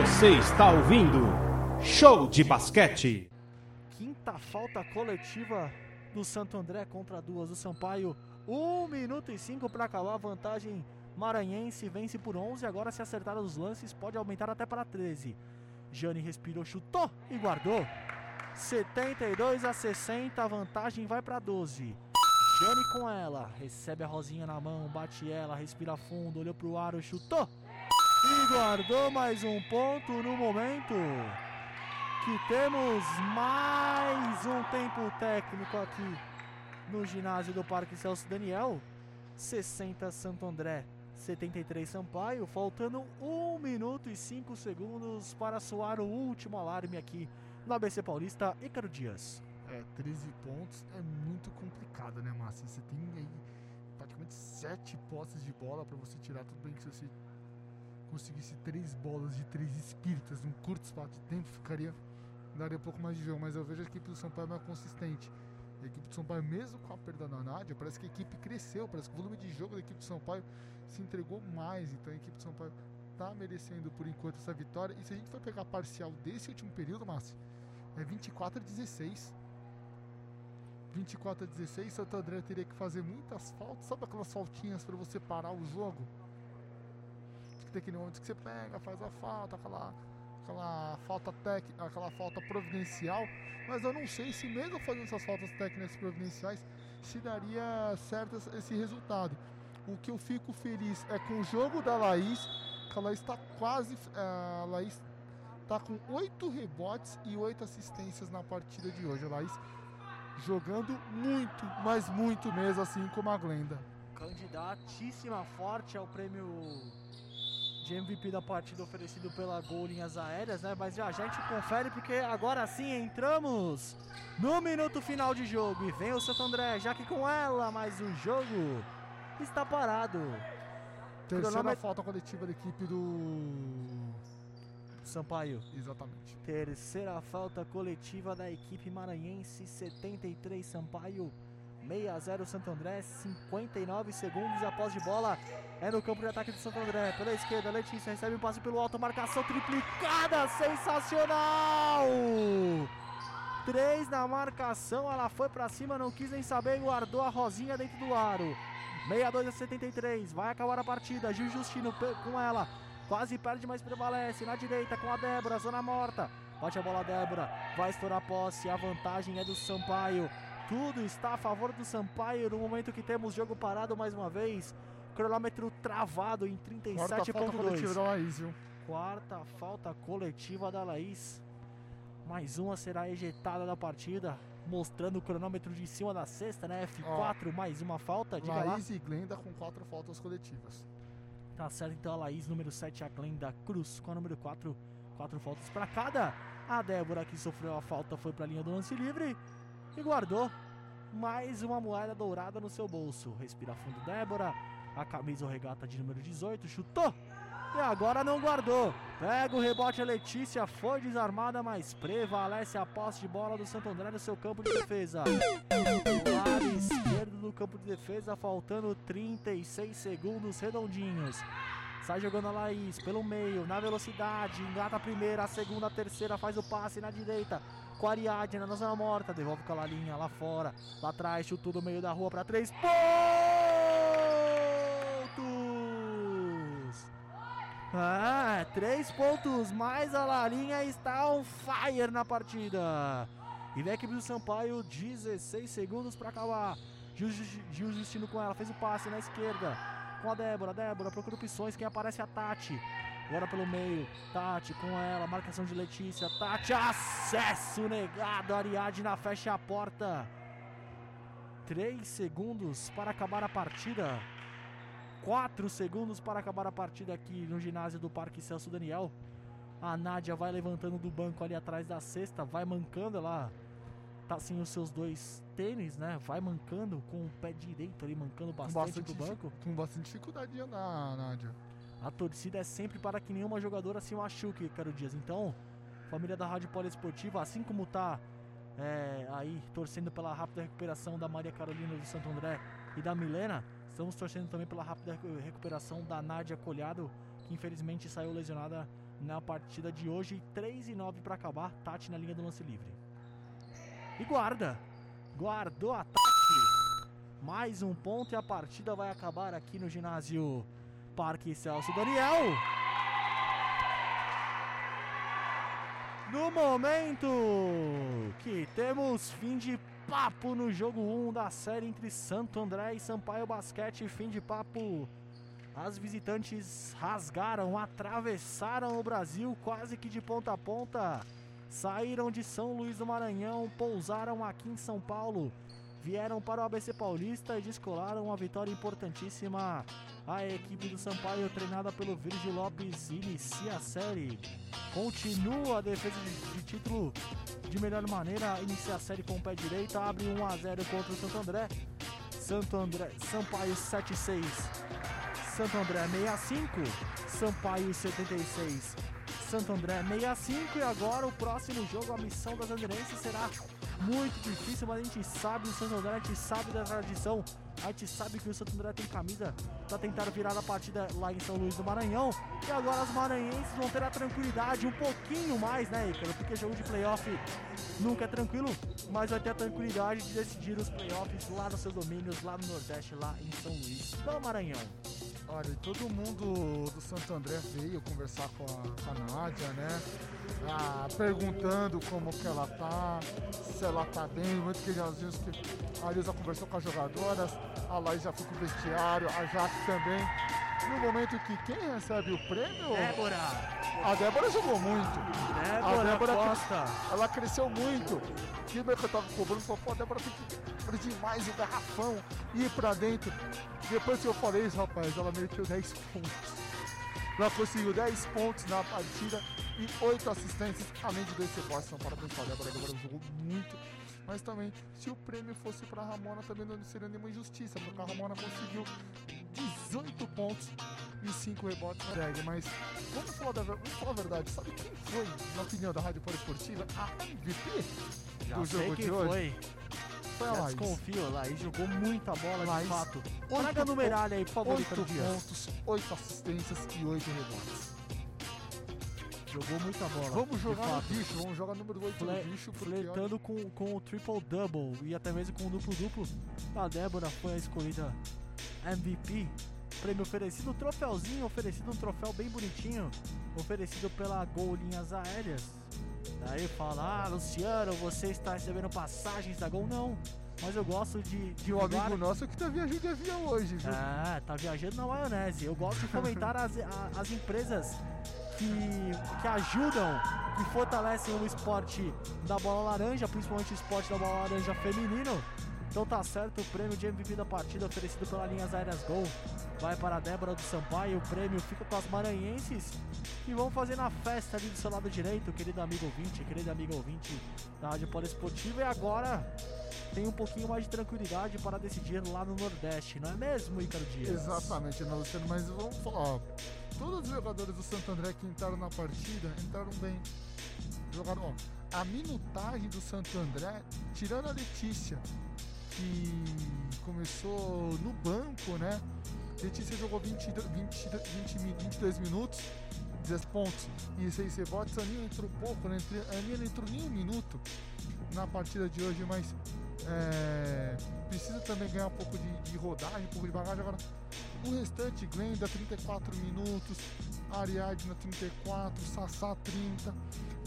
Você está ouvindo Show de Basquete. Quinta falta coletiva do Santo André contra duas do Sampaio. 1 minuto e 5 para acabar a vantagem maranhense. Vence por 11. Agora, se acertar os lances, pode aumentar até para 13. Jane respirou, chutou e guardou. 72 a 60. A vantagem vai para 12. Jane com ela. Recebe a Rosinha na mão. Bate ela. Respira fundo. Olhou pro aro. Chutou. E guardou mais um ponto no momento que temos mais um tempo técnico aqui no ginásio do Parque Celso Daniel. 60 Santo André, 73 Sampaio, faltando 1 minuto e 5 segundos para soar o último alarme aqui no ABC Paulista. Ícaro Dias. É, 13 pontos é muito complicado, né, Márcio? Você tem aí praticamente 7 posses de bola para você tirar. Tudo bem que você conseguisse 3 bolas de 3 espíritas num curto espaço de tempo, ficaria daria um pouco mais de jogo, mas eu vejo a equipe do São Paulo mais consistente. a equipe do São Paulo, mesmo com a perda da Nádia, parece que a equipe cresceu, parece que o volume de jogo da equipe do São Paulo se entregou mais. Então a equipe do São Paulo está merecendo por enquanto essa vitória. E se a gente for pegar parcial desse último período, Márcio, é 24 a 16. 24 a 16, Santo André teria que fazer muitas faltas. Sabe aquelas faltinhas para você parar o jogo? Tem aquele momento que você pega, faz a falta, aquela aquela falta técnica, aquela falta providencial, mas eu não sei se mesmo fazendo essas faltas técnicas providenciais se daria certo esse resultado. O que eu fico feliz é com o jogo da Laís, que a Laís está quase, a Laís está com oito rebotes e oito assistências na partida de hoje. A Laís jogando muito, mas muito mesmo, assim como a Glenda. Candidatíssima forte ao prêmio de MVP da partida oferecido pela Gol Linhas Aéreas, né? Mas já, já a gente confere porque agora sim entramos no minuto final de jogo e vem o Santo André, já que com ela, mas o jogo está parado. Terceira falta coletiva da equipe do Sampaio. Exatamente. Terceira falta coletiva da equipe maranhense, 73 Sampaio. 6 a 0 Santo André, 59 segundos após de bola. É no campo de ataque do Santo André. Pela esquerda, Letícia recebe um passe pelo alto, marcação triplicada, sensacional! Três na marcação, ela foi para cima, não quis nem saber guardou a Rosinha dentro do aro. 62 a 73, vai acabar a partida. Gil Justino com ela, quase perde, mas prevalece. Na direita com a Débora, zona morta. Bate a bola, Débora, vai estourar a posse. A vantagem é do Sampaio. Tudo está a favor do Sampaio no momento que temos jogo parado mais uma vez. Cronômetro travado em 37.2. Quarta falta coletiva da Laís. Mais uma será ejetada da partida, mostrando o cronômetro de cima da sexta, né? F4, Ó, mais uma falta. Diga Laís lá. e Glenda com quatro faltas coletivas. Tá certo, então a Laís, número 7, a Glenda Cruz com a número 4, quatro faltas para cada. A Débora, que sofreu a falta, foi para a linha do lance livre e guardou mais uma moeda dourada no seu bolso. Respira fundo, Débora. A camisa ou regata de número 18, chutou. E agora não guardou. Pega o rebote a Letícia, foi desarmada, mas prevalece a posse de bola do Santo André no seu campo de defesa. lado esquerdo do campo de defesa, faltando 36 segundos redondinhos. Sai jogando a Laís pelo meio, na velocidade, engata a primeira, a segunda, a terceira, faz o passe na direita com a Ariadne na zona morta. Devolve com a linha lá fora. Lá atrás, chutou do meio da rua para três pontos. Ah, três pontos mais a Larinha está on fire na partida. E vem equipe do Sampaio, 16 segundos para acabar. Gil Justino com ela, fez o passe na esquerda. Com a Débora, Débora procura opções. Quem aparece é a Tati. Agora pelo meio, Tati com ela, marcação de Letícia, Tati, acesso negado, Ariadna fecha a porta. 3 segundos para acabar a partida. 4 segundos para acabar a partida aqui no ginásio do Parque Celso Daniel. A Nádia vai levantando do banco ali atrás da cesta, vai mancando, ela tá sem os seus dois tênis, né? Vai mancando com o pé direito ali, mancando bastante, bastante do banco. Com bastante dificuldade de andar, Nádia. A torcida é sempre para que nenhuma jogadora se machuque, Caro Dias. Então, família da Rádio Poliesportiva, assim como tá é, aí torcendo pela rápida recuperação da Maria Carolina do Santo André e da Milena, estamos torcendo também pela rápida recuperação da Nádia Colhado, que infelizmente saiu lesionada na partida de hoje. 3 e 9 para acabar. Tati na linha do lance livre. E guarda. Guardou a Tati. Mais um ponto e a partida vai acabar aqui no ginásio Parque Celso Daniel. No momento que temos fim de papo no jogo 1 da série entre Santo André e Sampaio Basquete, fim de papo. As visitantes rasgaram, atravessaram o Brasil quase que de ponta a ponta. Saíram de São Luís do Maranhão, pousaram aqui em São Paulo, vieram para o ABC Paulista e descolaram uma vitória importantíssima. A equipe do Sampaio, treinada pelo Virgil Lopes, inicia a série. Continua a defesa de, título de melhor maneira, inicia a série com o pé direito, abre 1 a 0 contra o Santo André. Santo André, Sampaio 7-6, Santo André 65, Sampaio 76, Santo André 65 e agora o próximo jogo, a missão das Andrenses será muito difícil, mas a gente sabe o Santo André, a gente sabe da tradição, a gente sabe que o Santo André tem camisa para tentar virar a partida lá em São Luís do Maranhão. E agora os maranhenses vão ter a tranquilidade um pouquinho mais, né, Ícaro? Porque jogo de playoff nunca é tranquilo, mas vai ter a tranquilidade de decidir os playoffs lá nos seus domínios, lá no Nordeste, lá em São Luís do Maranhão. Olha, todo mundo do Santo André veio conversar com a, com a Nádia, né? Ah, perguntando como que ela tá, se ela tá bem, muito que nós vimos que a Lisa conversou com as jogadoras, a Laís já foi pro vestiário, a Jaque também. No momento que quem recebe o prêmio, Débora! a Débora jogou muito. Débora, a Débora Costa! Ela cresceu muito. O que eu tava cobrando falou, pô, a Débora tem que abrir mais o garrafão ir pra dentro. Depois que eu falei isso, rapaz, ela meteu 10 pontos. Ela conseguiu 10 pontos na partida e 8 assistências, além de 2 rebotes. Então, parabéns pra Débora, a Débora jogou muito. Mas também, se o prêmio fosse pra Ramona, também não seria nenhuma injustiça, porque a Ramona conseguiu 18 pontos e 5 rebotes na tag. Mas vamos falar, da, vamos falar a verdade, sabe quem foi, na opinião da Rádio Esportiva, a MVP Já do jogo de hoje? foi. Foi a Laís. desconfio, a Laís jogou muita bola Laís, de fato. Traga a numeralha aí, por favor, 8 Ícaro Dias. pontos, 8 assistências e 8 rebotes. Jogou muita bola. Vamos jogar no bicho, vamos jogar número 8 Fle- no bicho, Flertando com, com o triple-double e até mesmo com o duplo-duplo. A Débora foi a escolhida MVP. Prêmio oferecido, troféuzinho oferecido, um troféu bem bonitinho. Oferecido pela Gol Linhas Aéreas. Daí fala, ah, Luciano, você está recebendo passagens da Gol? Não. Mas eu gosto de, de jogar- amigo nosso que tá viajando de avião hoje, viu? ah, tá viajando na maionese. Eu gosto de fomentar as, a- as empresas que, que ajudam, que fortalecem o esporte da bola laranja, principalmente o esporte da bola laranja feminino. Então tá certo, o prêmio de MVP da partida oferecido pela Linhas Aéreas Gol vai para a Débora do Sampaio. O prêmio fica com as maranhenses que vão fazer na festa ali do seu lado direito, querido amigo ouvinte, querido amigo ouvinte da Rádio Poliesportiva. E agora tem um pouquinho mais de tranquilidade para decidir lá no Nordeste, não é mesmo, Ícaro Dias? Exatamente, não, Luciano, mas vamos falar, todos os jogadores do Santo André que entraram na partida entraram bem. Jogaram, ó, a minutagem do Santo André, tirando a Letícia, que começou no banco, né? Letícia jogou 20, 20, 20, 22 minutos, 10 pontos e 6 rebotes. A Aninha entrou pouco, né? A não entrou nem um minuto na partida de hoje, mas é, precisa também ganhar um pouco de, de rodagem, um pouco de bagagem. Agora, o restante, Glenda, 34 minutos, Ariadna, 34, Sassá, 30,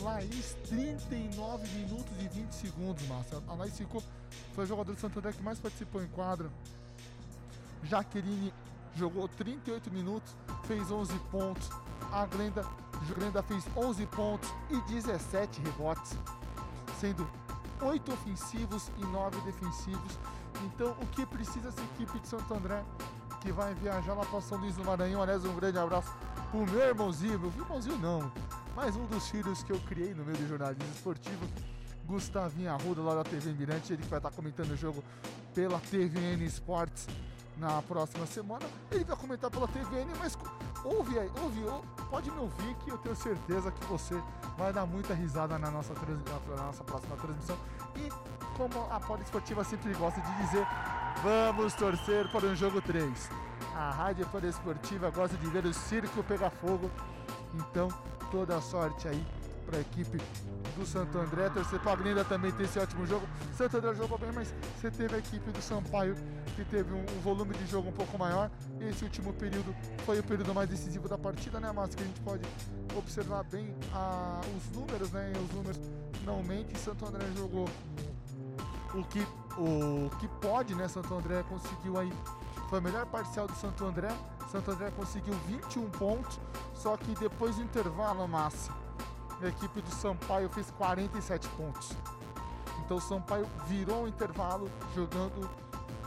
Laís, 39 minutos e 20 segundos, Márcia. A Laís ficou, foi o jogador do Santo André que mais participou em quadra. Jaqueline jogou 38 minutos, fez 11 pontos. A Glenda, Glenda fez 11 pontos e 17 rebotes, sendo 8 ofensivos e 9 defensivos. Então, o que precisa essa equipe de Santo André, que vai viajar lá para São Luís do Maranhão? Aliás, um grande abraço pro meu irmãozinho, meu irmãozinho não, mas um dos filhos que eu criei no meio do jornalismo esportivo, Gustavinho Arruda, lá da TV Mirante, ele que vai estar comentando o jogo pela TVN Esportes na próxima semana. Ele vai comentar pela TVN, mas ouve aí, ouve, ou- pode me ouvir que eu tenho certeza que você vai dar muita risada na nossa, na nossa próxima transmissão. E como a Poliesportiva sempre gosta de dizer, vamos torcer para um jogo 3. A Rádio Poliesportiva gosta de ver o circo pegar fogo Então, toda a sorte aí para a equipe do Santo André. Torcer para a Glinda também ter esse ótimo jogo. Santo André jogou bem, mas você teve a equipe do Sampaio que teve um, um, volume de jogo um pouco maior. Esse último período foi o período mais decisivo da partida, né, Mas que a gente pode observar bem a, os números, né? Os números não mentem. Santo André jogou o que, o que pode, né? Santo André conseguiu aí. Foi a melhor parcial do Santo André. Santo André conseguiu 21 pontos, só que depois do intervalo máximo a equipe do Sampaio fez 47 pontos. Então o Sampaio virou o intervalo jogando,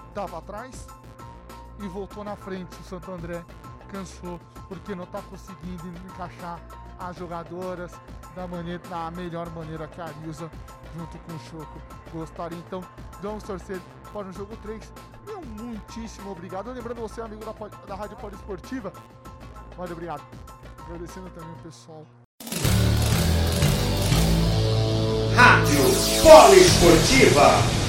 estava atrás e voltou na frente. O Santo André cansou porque não está conseguindo encaixar as jogadoras da, maneira, da melhor maneira que a Arisa junto com o Choco gostaria. Então vamos torcer para o jogo 3. Muitíssimo obrigado. Lembrando você, amigo da, da Rádio Poliesportiva. Valeu, obrigado. Agradecendo também o pessoal Rádio Poliesportiva.